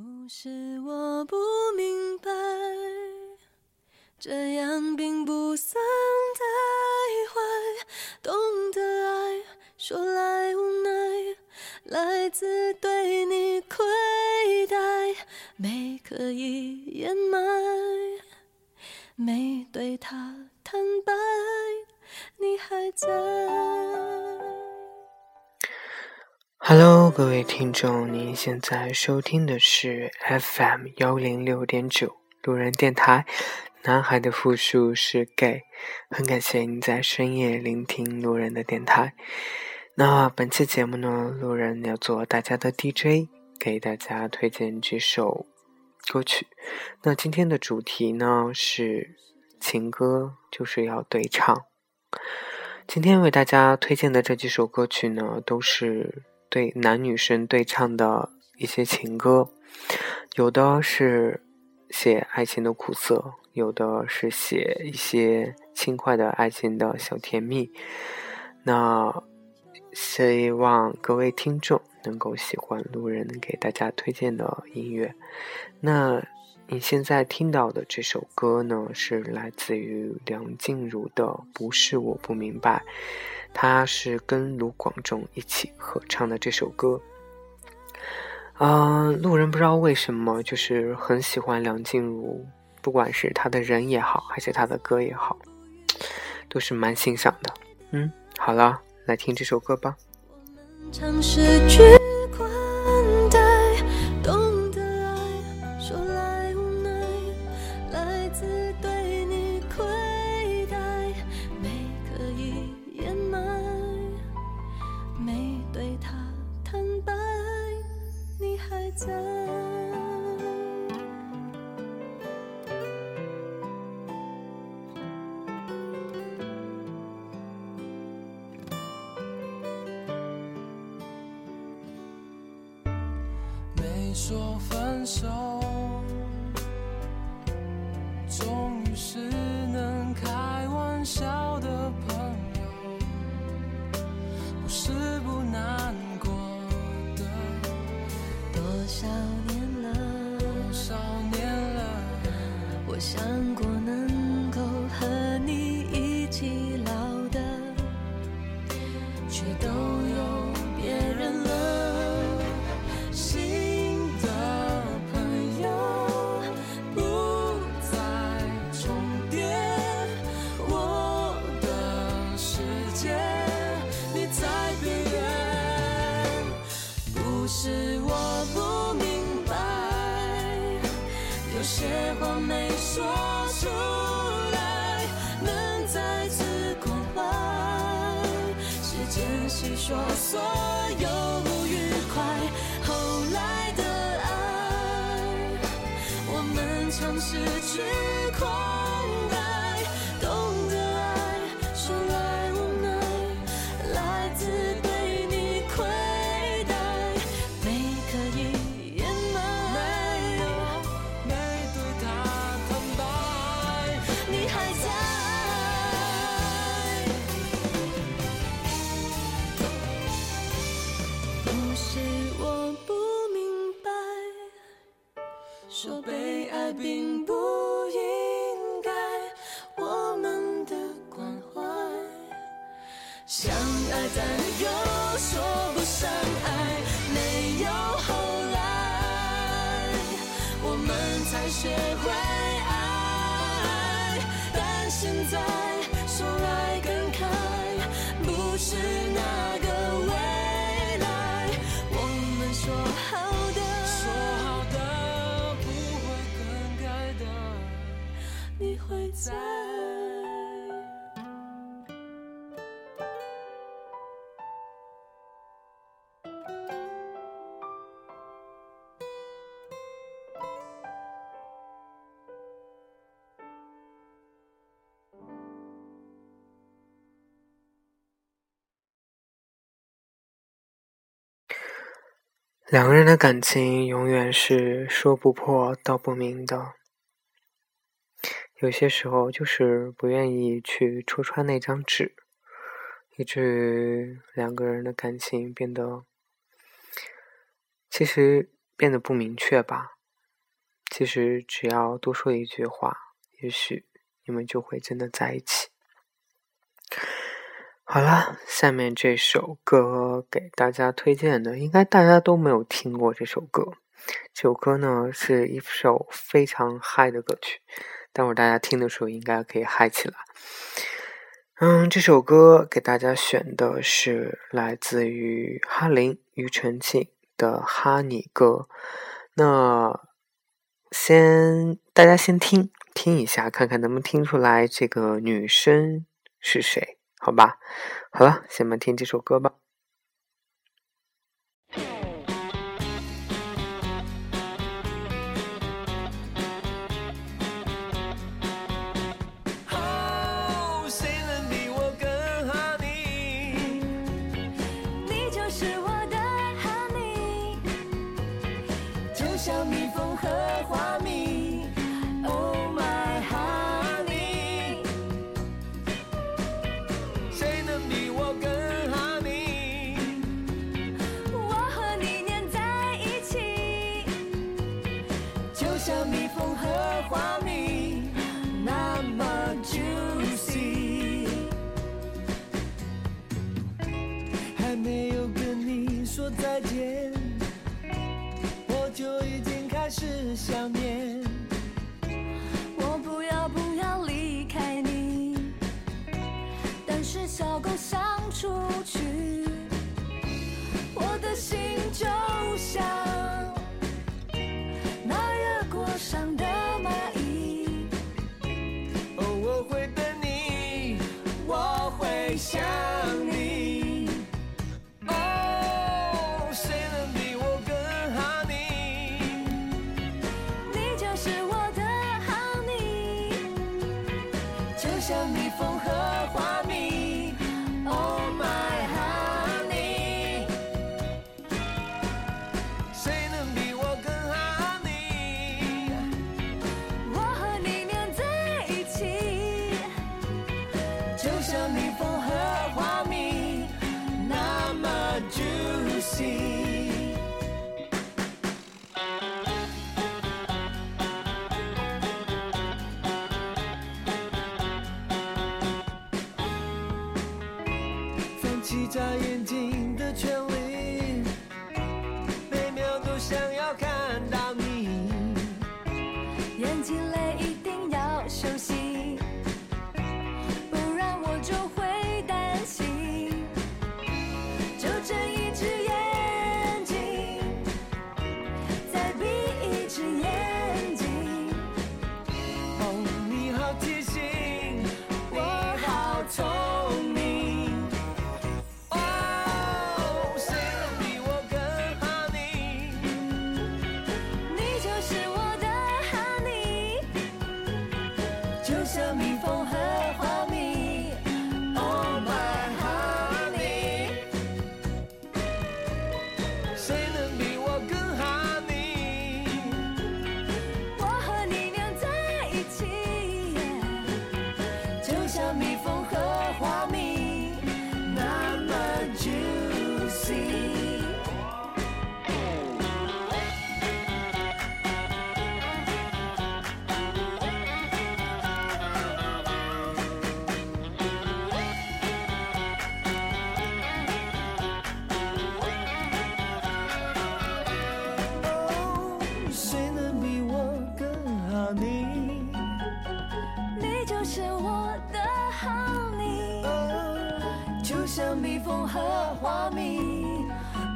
不是我不明白，这样并不算太坏。懂得爱，说来无奈，来自对你亏待，没刻意掩埋，没对他坦白，你还在。Hello，各位听众，您现在收听的是 FM 幺零六点九路人电台。男孩的复数是 gay，很感谢您在深夜聆听路人的电台。那本期节目呢，路人要做大家的 DJ，给大家推荐几首歌曲。那今天的主题呢是情歌，就是要对唱。今天为大家推荐的这几首歌曲呢，都是。对男女生对唱的一些情歌，有的是写爱情的苦涩，有的是写一些轻快的爱情的小甜蜜。那希望各位听众能够喜欢路人给大家推荐的音乐。那你现在听到的这首歌呢，是来自于梁静茹的《不是我不明白》。他是跟卢广仲一起合唱的这首歌，嗯，路人不知道为什么就是很喜欢梁静茹，不管是她的人也好，还是她的歌也好，都是蛮欣赏的。嗯，好了，来听这首歌吧。没是珍惜说所有不愉快。后来的爱，我们尝试去宽两个人的感情永远是说不破、道不明的，有些时候就是不愿意去戳穿那张纸，以至于两个人的感情变得，其实变得不明确吧。其实只要多说一句话，也许你们就会真的在一起。好了，下面这首歌给大家推荐的，应该大家都没有听过这首歌。这首歌呢是一首非常嗨的歌曲，待会儿大家听的时候应该可以嗨起来。嗯，这首歌给大家选的是来自于哈林庾澄庆的《哈尼歌》。那先大家先听听一下，看看能不能听出来这个女生是谁？好吧，好了，先来听这首歌吧。再见。我就已经开始想像蜜蜂和花蜜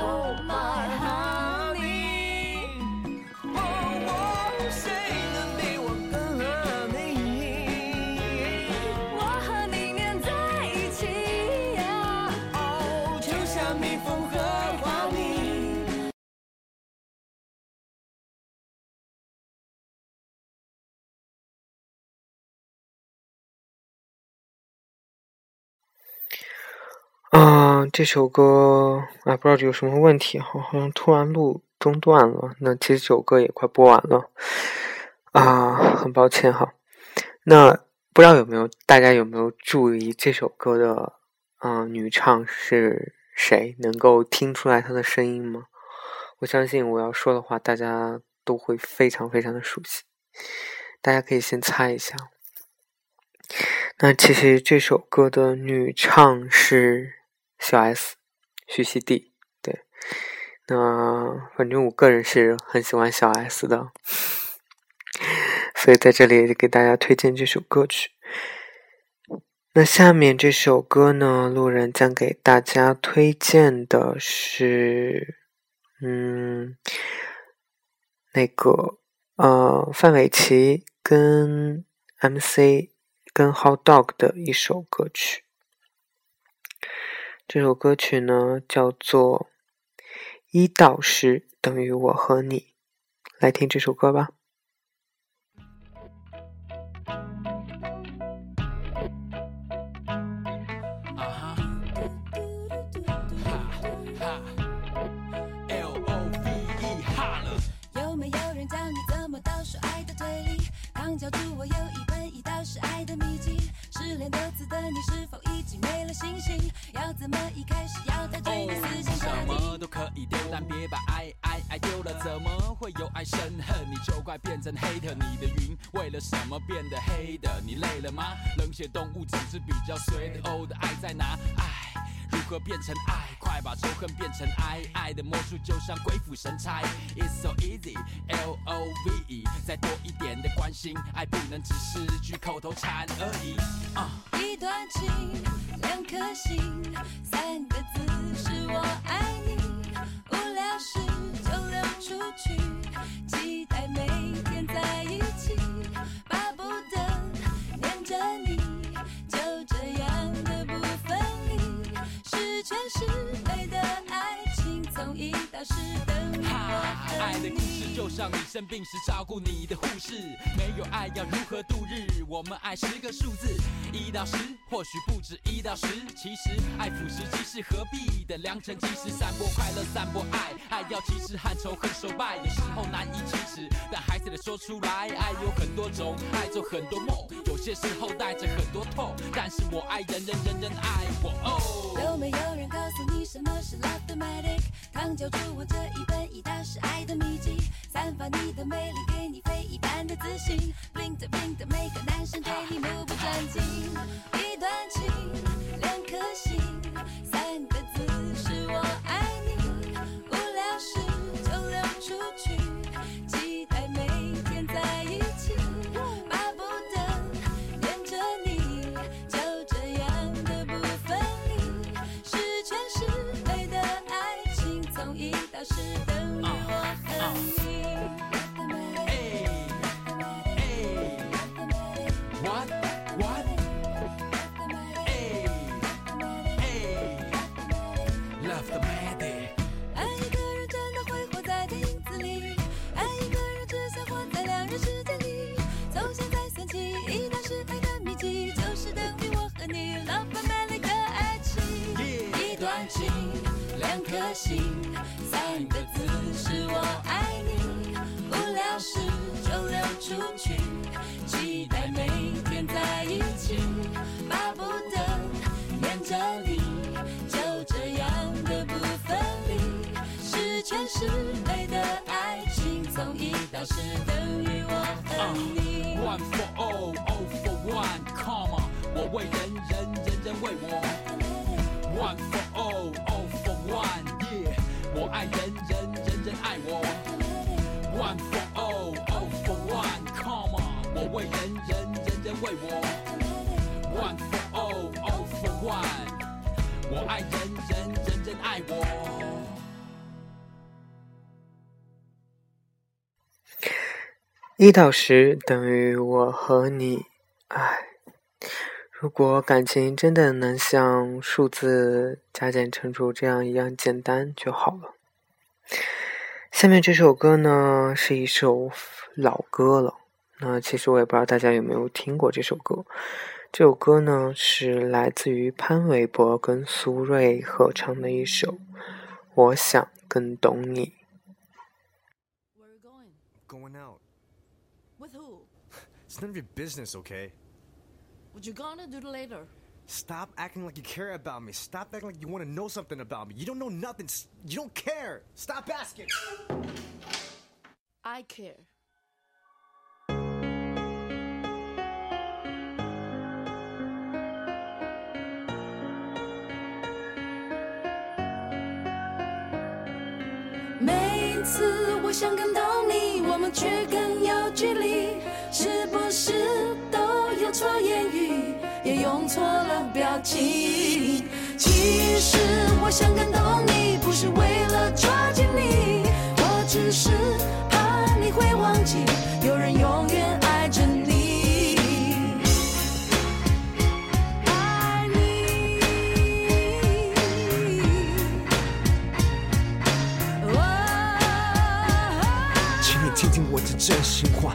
，Oh my honey，哦，谁能比我更合你？我和你黏在一起，哦，就像蜜蜂和花蜜。啊，这首歌啊，不知道有什么问题，好像突然录中断了。那其实这首歌也快播完了，啊，很抱歉哈。那不知道有没有大家有没有注意这首歌的嗯女唱是谁？能够听出来她的声音吗？我相信我要说的话，大家都会非常非常的熟悉。大家可以先猜一下。那其实这首歌的女唱是小 S，徐熙娣。对，那反正我个人是很喜欢小 S 的，所以在这里给大家推荐这首歌曲。那下面这首歌呢，路人将给大家推荐的是，嗯，那个呃，范玮琪跟 MC 跟 Hot Dog 的一首歌曲。这首歌曲呢叫做《一到十等于我和你》，来听这首歌吧。教主我有一本一道是爱的秘籍，失恋多次的你是否已经没了信心？要怎么一开始要他追你死心什么都可以丢，但别把爱爱爱丢了。怎么会有爱生恨？你就怪变成黑的。你的云为了什么变得黑的？你累了吗？冷血动物只是比较随的。哦的爱在哪？爱。如何变成爱？快把仇恨变成爱，爱的魔术就像鬼斧神差。It's so easy, L O V E，再多一点的关心，爱不能只是句口头禅而已。啊一段情，两颗心，三个字是我爱你。无聊时就溜出去，期待爱的故事就像你生病时照顾你的护士，没有爱要如何度日？我们爱十个数字，一到十，或许不止一到十。其实爱腐蚀，其实何必等良辰吉时散播快乐，散播爱。爱要及时和仇恨手败，有时候难以启齿，但还是得说出来。爱有很多种，爱做很多梦，有些时候带着很多痛。但是我爱人人人人爱我。哦。有没有人告诉你什么是 love the magic？刚教主我这一本一道是爱的秘籍，散发你的魅力，给你非一般的自信。blink 的 blink 的每个男生对你目不转睛。一段情，两颗心，两颗心，三个字是我爱你。无聊时就溜出去，期待每天在一起，巴不得黏着你，就这样的不分离。十全十美的爱情，从一到十等于我和你。One for all, all for one, come on，我为人人，人人为我。One for all, One, yeah，我爱人人，人人爱我。One for all, all for one, come on，我为人人，人人为我。One for all, all for one，我爱人人，人人爱我。一到十等于我和你，唉，如果感情真的能像数字加减乘除这样一样简单就好了。下面这首歌呢是一首老歌了，那其实我也不知道大家有没有听过这首歌。这首歌呢是来自于潘玮柏跟苏芮合唱的一首《我想更懂你》。Where are you going? Going out. With who? It's none of your business, okay? What you gonna do later? Stop acting like you care about me. Stop acting like you want to know something about me. You don't know nothing. S- You don't care. Stop asking. I care. 每一次我想感动你，我们却更有距离，是不是都有 错言语，也用错了表情？其实我想感动你，不是为了抓紧你，我只是怕你会忘记，有人永远爱着你。爱你。请你听听我的真心话。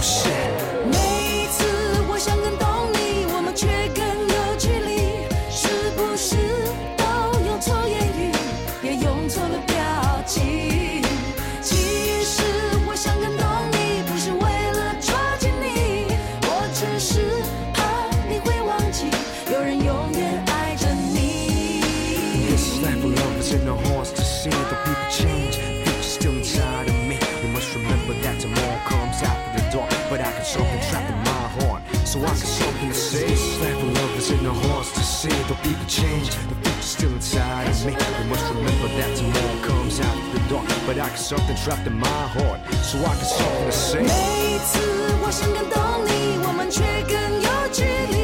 事。But I got something trapped in my heart, so I got something to say. 每一次我想感动你，我们却更有距离，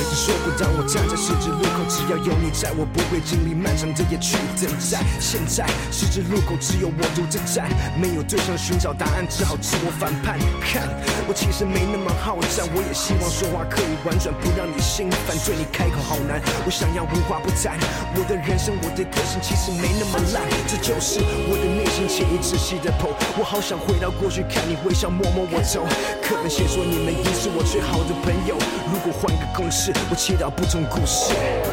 曾经说过，当我站在十字路口，只要有你在，我不会经历漫长的夜去等待。现在十字路口只有我独自站，没有对象寻找答案，只好自我反叛。看，我其实没那么好战，我也希望说话可以婉转，不让你心烦。对你开口好难，我想要无话不谈。我的人生，我的个性其实没那么烂，这就是我的内心，请你仔细的剖。我好想回到过去，看你微笑，摸摸我头。课本写说你们已是我最好的朋友，如果换个公式，我祈祷不同故事。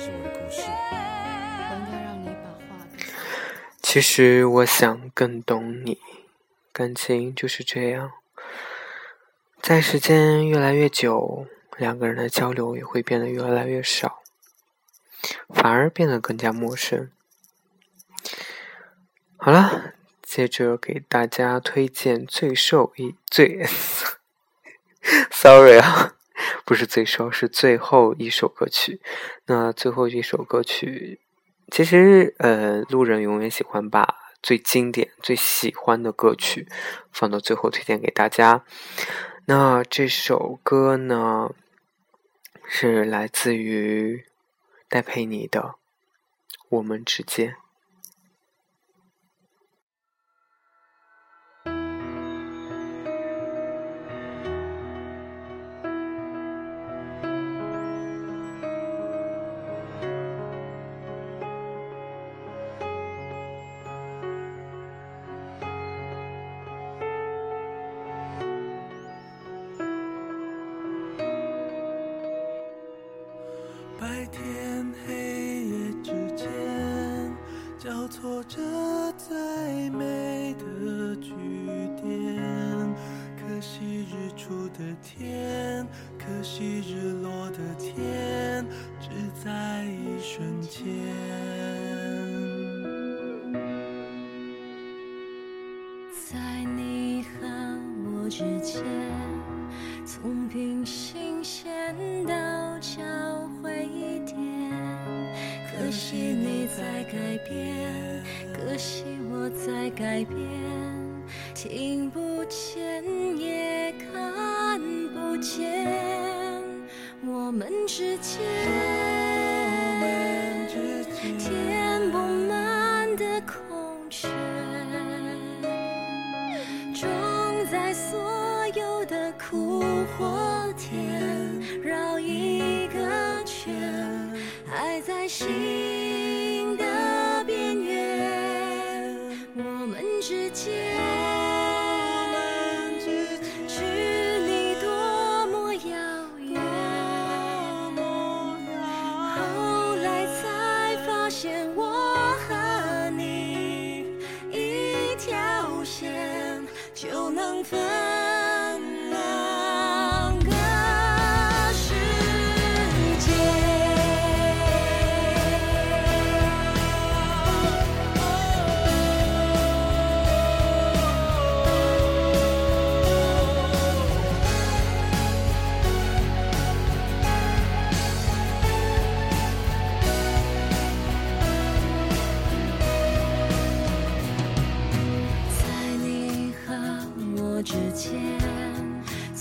是我的故事。我应该让你把话给其实我想更懂你，感情就是这样，在时间越来越久，两个人的交流也会变得越来越少，反而变得更加陌生。好了，接着给大家推荐最受益最，sorry 啊，不是最受，是最后一首歌曲。那最后一首歌曲其实，呃，路人永远喜欢把最经典、最喜欢的歌曲放到最后推荐给大家。那这首歌呢，是来自于戴佩妮的《我们之间》。从平行线到交汇点。可惜你在改变，可惜我在改变，听不见也看不见，我们之间。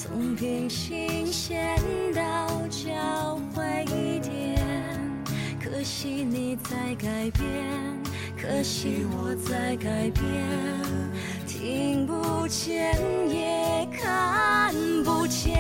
从平行线到交汇点。可惜你在改变，可惜我在改变，听不见也看不见，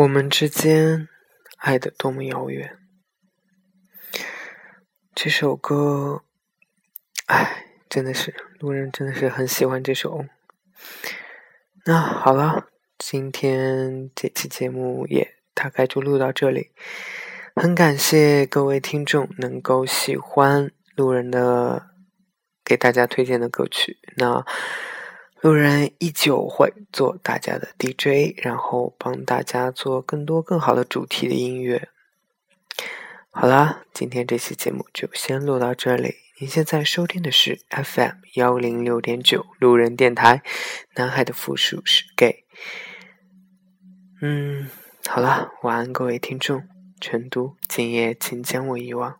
我们之间爱的多么遥远。这首歌，哎，真的是路人真的是很喜欢这首。那好了，今天这期节目也大概就录到这里。很感谢各位听众能够喜欢路人的给大家推荐的歌曲。那路人依旧会做大家的 DJ，然后帮大家做更多更好的主题的音乐。好啦，今天这期节目就先录到这里。您现在收听的是 FM 幺零六点九路人电台，男孩的复数是 gay。嗯，好啦，晚安各位听众。成都，今夜请将我遗忘。